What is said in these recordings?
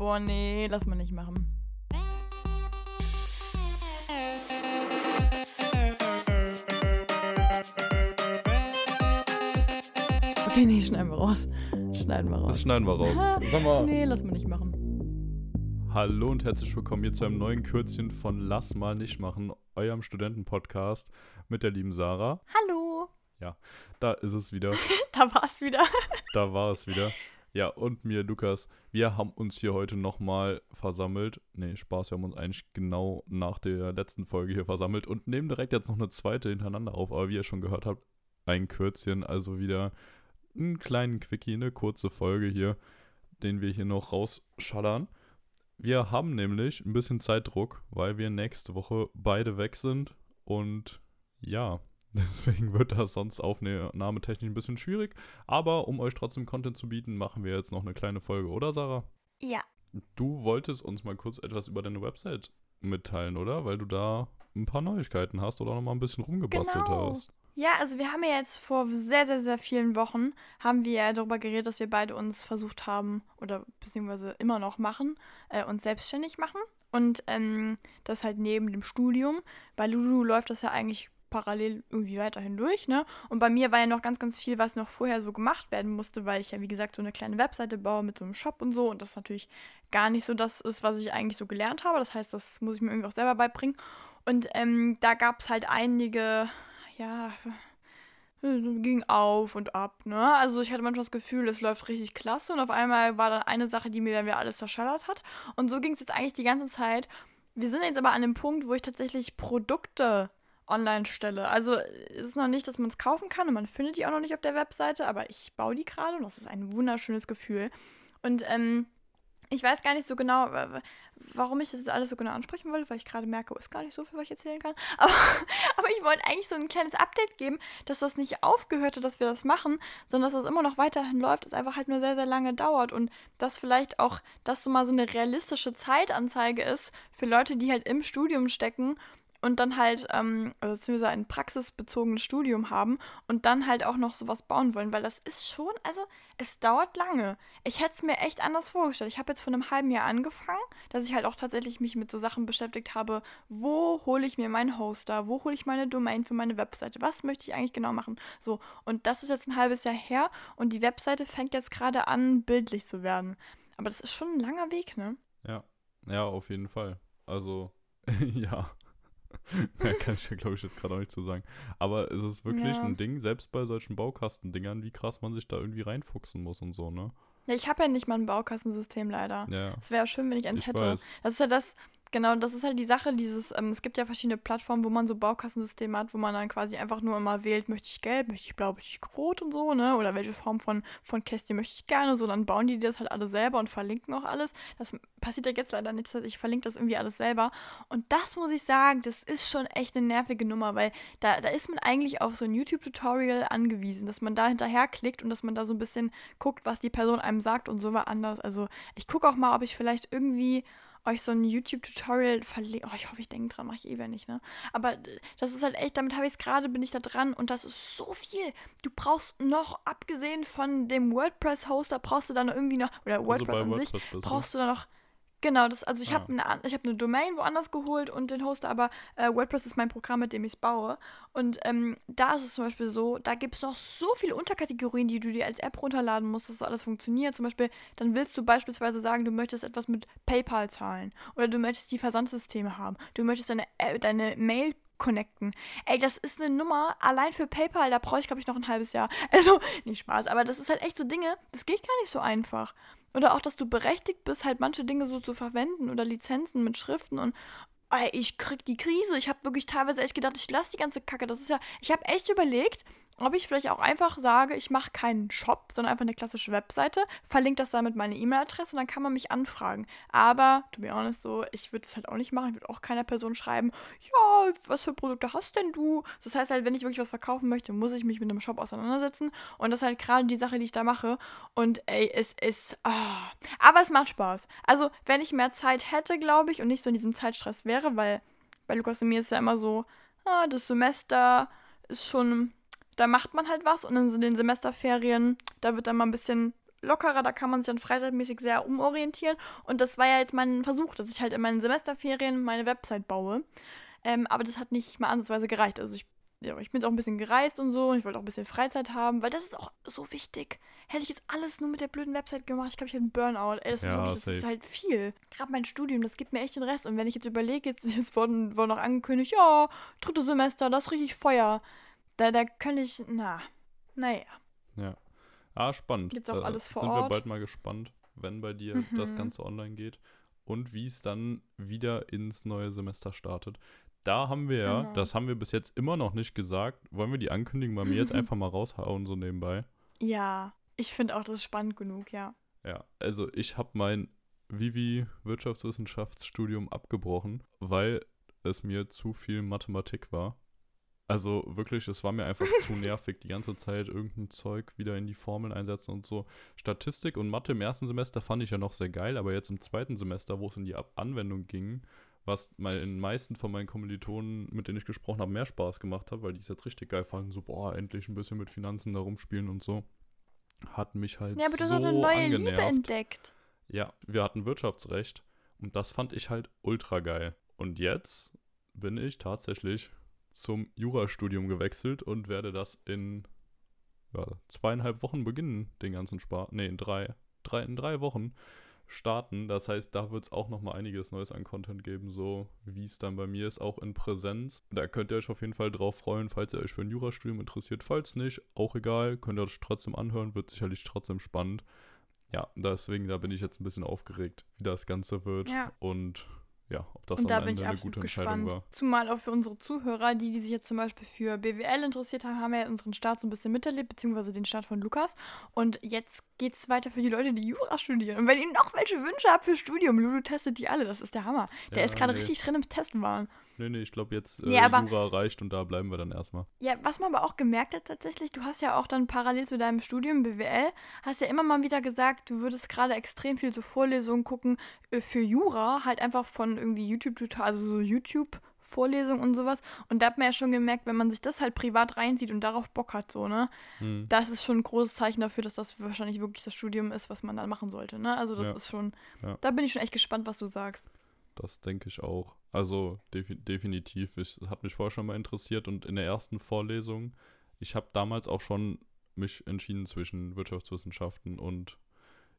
Boah, nee, lass mal nicht machen. Okay, nee, schneiden wir raus. Schneiden wir raus. Das schneiden wir raus. Sag mal. Nee, lass mal nicht machen. Hallo und herzlich willkommen hier zu einem neuen Kürzchen von Lass mal nicht machen, eurem Studentenpodcast mit der lieben Sarah. Hallo. Da ist es wieder. Da war's wieder. Da war es wieder. Ja, und mir, Lukas. Wir haben uns hier heute nochmal versammelt. Nee, Spaß, wir haben uns eigentlich genau nach der letzten Folge hier versammelt und nehmen direkt jetzt noch eine zweite hintereinander auf. Aber wie ihr schon gehört habt, ein Kürzchen, also wieder einen kleinen Quickie, eine kurze Folge hier, den wir hier noch rausschallern. Wir haben nämlich ein bisschen Zeitdruck, weil wir nächste Woche beide weg sind und ja, deswegen wird das sonst aufnahmetechnisch ein bisschen schwierig. Aber um euch trotzdem Content zu bieten, machen wir jetzt noch eine kleine Folge, oder Sarah? Ja. Du wolltest uns mal kurz etwas über deine Website mitteilen, oder? Weil du da ein paar Neuigkeiten hast oder noch mal ein bisschen rumgebastelt Genau. hast. Ja, also wir haben ja jetzt vor sehr, sehr, sehr vielen Wochen, haben wir darüber geredet, dass wir beide uns versucht haben, oder beziehungsweise immer noch machen, äh, uns selbstständig machen. Und ähm, das halt neben dem Studium. Bei Lulu läuft das ja eigentlich parallel irgendwie weiterhin durch, ne? Und bei mir war ja noch ganz, ganz viel, was noch vorher so gemacht werden musste, weil ich ja, wie gesagt, so eine kleine Webseite baue mit so einem Shop und so. Und das natürlich gar nicht so das ist, was ich eigentlich so gelernt habe. Das heißt, das muss ich mir irgendwie auch selber beibringen. Und ähm, da gab es halt einige, ja, ging auf und ab, ne? Also ich hatte manchmal das Gefühl, es läuft richtig klasse und auf einmal war dann eine Sache, die mir dann wieder alles zerschallert hat. Und so ging es jetzt eigentlich die ganze Zeit. Wir sind jetzt aber an dem Punkt, wo ich tatsächlich Produkte online stelle. Also es ist noch nicht, dass man es kaufen kann und man findet die auch noch nicht auf der Webseite, aber ich baue die gerade und das ist ein wunderschönes Gefühl. Und ähm, ich weiß gar nicht so genau, wa- wa- warum ich das jetzt alles so genau ansprechen wollte, weil ich gerade merke, oh, ist gar nicht so viel, was ich erzählen kann. Aber, aber ich wollte eigentlich so ein kleines Update geben, dass das nicht aufgehört hat, dass wir das machen, sondern dass das immer noch weiterhin läuft, es einfach halt nur sehr, sehr lange dauert und dass vielleicht auch das so mal so eine realistische Zeitanzeige ist für Leute, die halt im Studium stecken und dann halt, ähm, also beziehungsweise ein praxisbezogenes Studium haben und dann halt auch noch sowas bauen wollen, weil das ist schon, also es dauert lange. Ich hätte es mir echt anders vorgestellt. Ich habe jetzt vor einem halben Jahr angefangen, dass ich halt auch tatsächlich mich mit so Sachen beschäftigt habe, wo hole ich mir meinen Hoster, wo hole ich meine Domain für meine Webseite, was möchte ich eigentlich genau machen. So, und das ist jetzt ein halbes Jahr her und die Webseite fängt jetzt gerade an, bildlich zu werden. Aber das ist schon ein langer Weg, ne? Ja, ja, auf jeden Fall. Also, ja. Mehr kann ich ja, glaube ich, jetzt gerade auch nicht zu sagen. Aber es ist wirklich Ja. ein Ding, selbst bei solchen Baukastendingern, wie krass man sich da irgendwie reinfuchsen muss und so, ne? Ja, ich habe ja nicht mal ein Baukastensystem leider. Ja, Es wäre schön, wenn ich eins ich hätte. weiß. Das ist ja das, genau, das ist halt die Sache, dieses, ähm, es gibt ja verschiedene Plattformen, wo man so Baukastensysteme hat, wo man dann quasi einfach nur immer wählt, möchte ich gelb, möchte ich blau, möchte ich rot und so, ne? Oder welche Form von, von Kästchen möchte ich gerne, so, dann bauen die das halt alle selber und verlinken auch alles. Das passiert ja jetzt leider nicht, ich verlinke das irgendwie alles selber. Und das muss ich sagen, das ist schon echt eine nervige Nummer, weil da, da ist man eigentlich auf so ein YouTube-Tutorial angewiesen, dass man da hinterher klickt und dass man da so ein bisschen guckt, was die Person einem sagt und so war anders. Also ich gucke auch mal, ob ich vielleicht irgendwie euch so ein YouTube-Tutorial verlinke. Oh, ich hoffe, ich denke dran, mache ich eh wieder nicht, ne? Aber das ist halt echt, damit habe ich es gerade, bin ich da dran und das ist so viel. Du brauchst noch, abgesehen von dem WordPress-Hoster, brauchst du dann irgendwie noch, oder Also WordPress bei an sich, WordPress du. brauchst du dann noch. Genau, das, also ich Ah. habe eine, ich hab eine Domain woanders geholt und den Hoster, aber äh, WordPress ist mein Programm, mit dem ich es baue. Und ähm, da ist es zum Beispiel so, da gibt es noch so viele Unterkategorien, die du dir als App runterladen musst, dass das alles funktioniert. Zum Beispiel, dann willst du beispielsweise sagen, du möchtest etwas mit PayPal zahlen oder du möchtest die Versandsysteme haben, du möchtest deine, äh, deine Mail connecten. Ey, das ist eine Nummer, allein für PayPal, da brauche ich, glaube ich, noch ein halbes Jahr. Also, nicht Spaß, aber das ist halt echt so Dinge, das geht gar nicht so einfach. Oder auch, dass du berechtigt bist, halt manche Dinge so zu verwenden oder Lizenzen mit Schriften und ey, ich krieg die Krise. Ich habe wirklich teilweise echt gedacht, ich lasse die ganze Kacke. Das ist ja, ich habe echt überlegt, ob ich vielleicht auch einfach sage, ich mache keinen Shop, sondern einfach eine klassische Webseite, verlinke das da mit meiner E-Mail-Adresse und dann kann man mich anfragen. Aber, to be honest, so, ich würde es halt auch nicht machen. Ich würde auch keiner Person schreiben, ja, was für Produkte hast denn du? Das heißt halt, wenn ich wirklich was verkaufen möchte, muss ich mich mit einem Shop auseinandersetzen. Und das ist halt gerade die Sache, die ich da mache. Und ey, es ist. ah. Aber es macht Spaß. Also, wenn ich mehr Zeit hätte, glaube ich, und nicht so in diesem Zeitstress wäre, weil bei Lukas und mir ist ja immer so, ah, das Semester ist schon. Da macht man halt was und in den Semesterferien, da wird dann mal ein bisschen lockerer, da kann man sich dann freizeitmäßig sehr umorientieren. Und das war ja jetzt mein Versuch, dass ich halt in meinen Semesterferien meine Website baue. Ähm, aber das hat nicht mal ansatzweise gereicht. Also ich, ja, ich bin auch ein bisschen gereist und so und ich wollte auch ein bisschen Freizeit haben, weil das ist auch so wichtig. Hätte ich jetzt alles nur mit der blöden Website gemacht, ich glaube, ich hätte einen Burnout. Ey, das, Ja, ist, wirklich, das ist halt viel. Gerade mein Studium, das gibt mir echt den Rest. Und wenn ich jetzt überlege, jetzt, jetzt wurden, wurde noch angekündigt, ja, drittes Semester, das ist richtig Feuer. Da, da kann ich, na, naja. Ja. Ah, spannend. Jetzt auch alles vor Sind wir Ort. bald mal gespannt, wenn bei dir das Mhm. Ganze online geht und wie es dann wieder ins neue Semester startet. Da haben wir ja, Genau. das haben wir bis jetzt immer noch nicht gesagt. Wollen wir die Ankündigung bei mir jetzt einfach mal raushauen, so nebenbei? Ja, ich finde auch, das spannend genug, ja. Ja, also ich habe mein Vivi Wirtschaftswissenschaftsstudium abgebrochen, weil es mir zu viel Mathematik war. Also wirklich, es war mir einfach zu nervig, die ganze Zeit irgendein Zeug wieder in die Formeln einsetzen und so. Statistik und Mathe im ersten Semester fand ich ja noch sehr geil, aber jetzt im zweiten Semester, wo es in die Anwendung ging, was mal in den meisten von meinen Kommilitonen, mit denen ich gesprochen habe, mehr Spaß gemacht hat, weil die es jetzt richtig geil fanden, so, boah, endlich ein bisschen mit Finanzen da rumspielen und so, hat mich halt Ja, aber du so hast eine neue Liebe angenervt. entdeckt. Ja, wir hatten Wirtschaftsrecht und das fand ich halt ultra geil. Und jetzt bin ich tatsächlich zum Jurastudium gewechselt und werde das in ja, zweieinhalb Wochen beginnen, den ganzen Spaß. Ne, in drei, drei, in drei Wochen starten. Das heißt, da wird es auch noch mal einiges Neues an Content geben, so wie es dann bei mir ist, auch in Präsenz. Da könnt ihr euch auf jeden Fall drauf freuen, falls ihr euch für ein Jurastudium interessiert. Falls nicht, auch egal, könnt ihr euch trotzdem anhören, wird sicherlich trotzdem spannend. Ja, deswegen, da bin ich jetzt ein bisschen aufgeregt, wie das Ganze wird. Ja. Und ja, ob das und da am bin Ende ich eine gute Entscheidung gespannt. war. Zumal auch für unsere Zuhörer, die, die sich jetzt zum Beispiel für BWL interessiert haben, haben ja unseren Start so ein bisschen miterlebt, beziehungsweise den Start von Lukas. Und jetzt geht es weiter für die Leute, die Jura studieren. Und wenn ihr noch welche Wünsche habt für Studium, Lulu testet die alle. Das ist der Hammer. Der Ja, ist gerade nee. richtig drin im Testen waren. Nee, nee, ich glaube jetzt äh, Nee, aber- Jura reicht und da bleiben wir dann erstmal. Ja, was man aber auch gemerkt hat tatsächlich, du hast ja auch dann parallel zu deinem Studium BWL, hast ja immer mal wieder gesagt, du würdest gerade extrem viel so Vorlesungen gucken äh, für Jura, halt einfach von irgendwie YouTube-Tutorial, also so YouTube-Vorlesungen und sowas. Und da hat man ja schon gemerkt, wenn man sich das halt privat reinzieht und darauf Bock hat, so, ne, Hm. das ist schon ein großes Zeichen dafür, dass das wahrscheinlich wirklich das Studium ist, was man dann machen sollte, ne? Also das Ja. ist schon, Ja. da bin ich schon echt gespannt, was du sagst. Das denke ich auch. Also defi definitiv. Ich, hat mich vorher schon mal interessiert und in der ersten Vorlesung, ich habe damals auch schon mich entschieden zwischen Wirtschaftswissenschaften und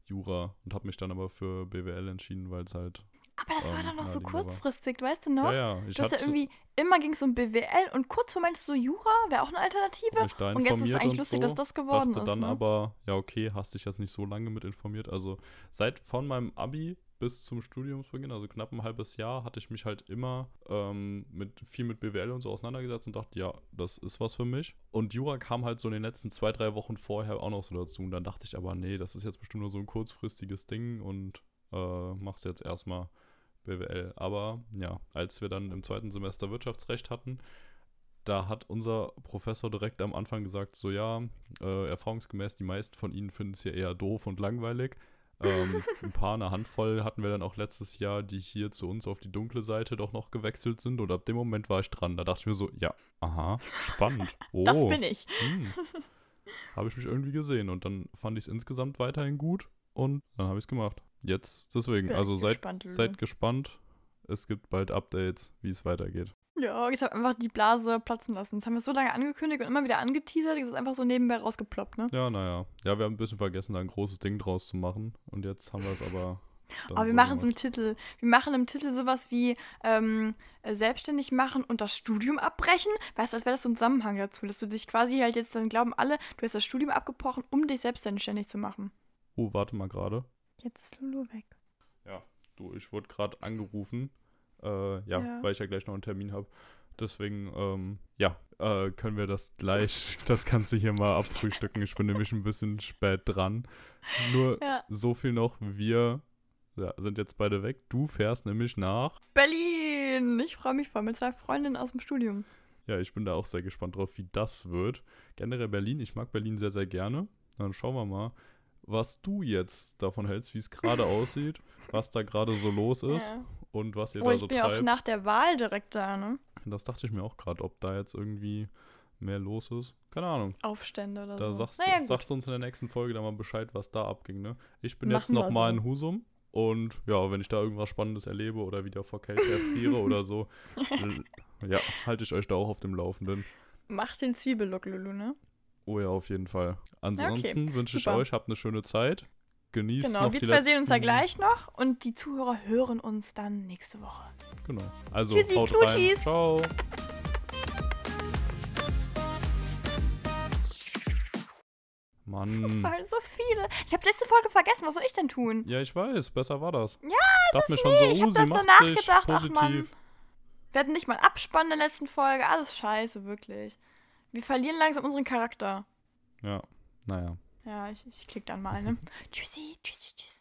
Jura und habe mich dann aber für BWL entschieden, weil es halt. Aber das war Ähm, dann noch so naheliegender war. kurzfristig, weißt du noch? Ja, ja, ich Du hast ja irgendwie, immer ging es um BWL und kurz vor meinst du so Jura, wäre auch eine Alternative. Und jetzt ist es eigentlich lustig, so. dass das geworden dachte ist. dann ne? aber, ja, okay, hast dich jetzt nicht so lange mit informiert. Also seit von meinem Abi bis zum Studiumsbeginn, also knapp ein halbes Jahr, hatte ich mich halt immer ähm, mit viel mit BWL und so auseinandergesetzt und dachte, ja, das ist was für mich. Und Jura kam halt so in den letzten zwei, drei Wochen vorher auch noch so dazu. Und dann dachte ich aber, nee, das ist jetzt bestimmt nur so ein kurzfristiges Ding und äh, machst jetzt erstmal BWL. Aber ja, als wir dann im zweiten Semester Wirtschaftsrecht hatten, da hat unser Professor direkt am Anfang gesagt, so ja, äh, erfahrungsgemäß, die meisten von ihnen finden es hier eher doof und langweilig. ähm, ein paar, eine Handvoll hatten wir dann auch letztes Jahr, die hier zu uns auf die dunkle Seite doch noch gewechselt sind. Und ab dem Moment war ich dran. Da dachte ich mir so, ja, aha, spannend. Oh, Das bin ich. hm. habe ich mich irgendwie gesehen. Und dann fand ich es insgesamt weiterhin gut. Und dann habe ich es gemacht. Jetzt deswegen. Bin also seid, gespannt, seid gespannt. Es gibt bald Updates, wie es weitergeht. Ja, ich habe einfach die Blase platzen lassen. Das haben wir so lange angekündigt und immer wieder angeteasert. Das ist einfach so nebenbei rausgeploppt, ne? Ja, naja. Ja, wir haben ein bisschen vergessen, da ein großes Ding draus zu machen. Und jetzt haben wir es aber. Aber wir so machen es im. Titel. Wir machen im Titel sowas wie ähm, äh, selbstständig machen und das Studium abbrechen. Weißt du, als wäre das so ein Zusammenhang dazu, dass du dich quasi halt jetzt dann glauben alle, du hast das Studium abgebrochen, um dich selbstständig zu machen. Oh, warte mal gerade. Jetzt ist Lulu weg. Du, ich wurde gerade angerufen. Äh, ja, Ja. weil ich ja gleich noch einen Termin habe. Deswegen, ähm, ja, äh, können wir das gleich, das du hier mal abfrühstücken. Ich bin nämlich ein bisschen spät dran. Nur Ja. so viel noch, wir ja, sind jetzt beide weg. Du fährst nämlich nach. Berlin! Ich freue mich voll mit zwei Freundinnen aus dem Studium. Ja, ich bin da auch sehr gespannt drauf, wie das wird. Generell Berlin, ich mag Berlin sehr, sehr gerne. Dann schauen wir mal, was du jetzt davon hältst, wie es gerade aussieht, was da gerade so los ist Ja. und was ihr Oh, da ich so bin ja auch treibt. nach der Wahl direkt da, ne? Das dachte ich mir auch gerade, ob da jetzt irgendwie mehr los ist. Keine Ahnung. Aufstände oder Da so. sagst, naja, sagst du uns in der nächsten Folge dann mal Bescheid, was da abging, ne? Ich bin Machen jetzt noch mal so. in Husum und ja, wenn ich da irgendwas Spannendes erlebe oder wieder vor Kälte erfriere oder so, ja, halte ich euch da auch auf dem Laufenden. Mach den Zwiebellook, Lulu, ne? Oh ja, auf jeden Fall. Ansonsten wünsche ich super. euch, habt eine schöne Zeit. Genießt Genau, noch wir die zwei letzten, sehen uns ja gleich noch und die Zuhörer hören uns dann nächste Woche. Genau. Also, Tschüssi, haut Knutis. rein. Ciao. Mann. Das waren so viele. Ich habe letzte Folge vergessen, was soll ich denn tun? Ja, ich weiß, besser war das. Ja, Dachte mir schon Nee, so, ich oh, habe sie das macht danach sich gedacht, ach. Mann. Wir hatten nicht mal Abspann der letzten Folge, alles scheiße, wirklich. Wir verlieren langsam unseren Charakter. Ja, naja. Ja, ich, ich klick dann mal, ne? Tschüssi, tschüssi, tschüssi.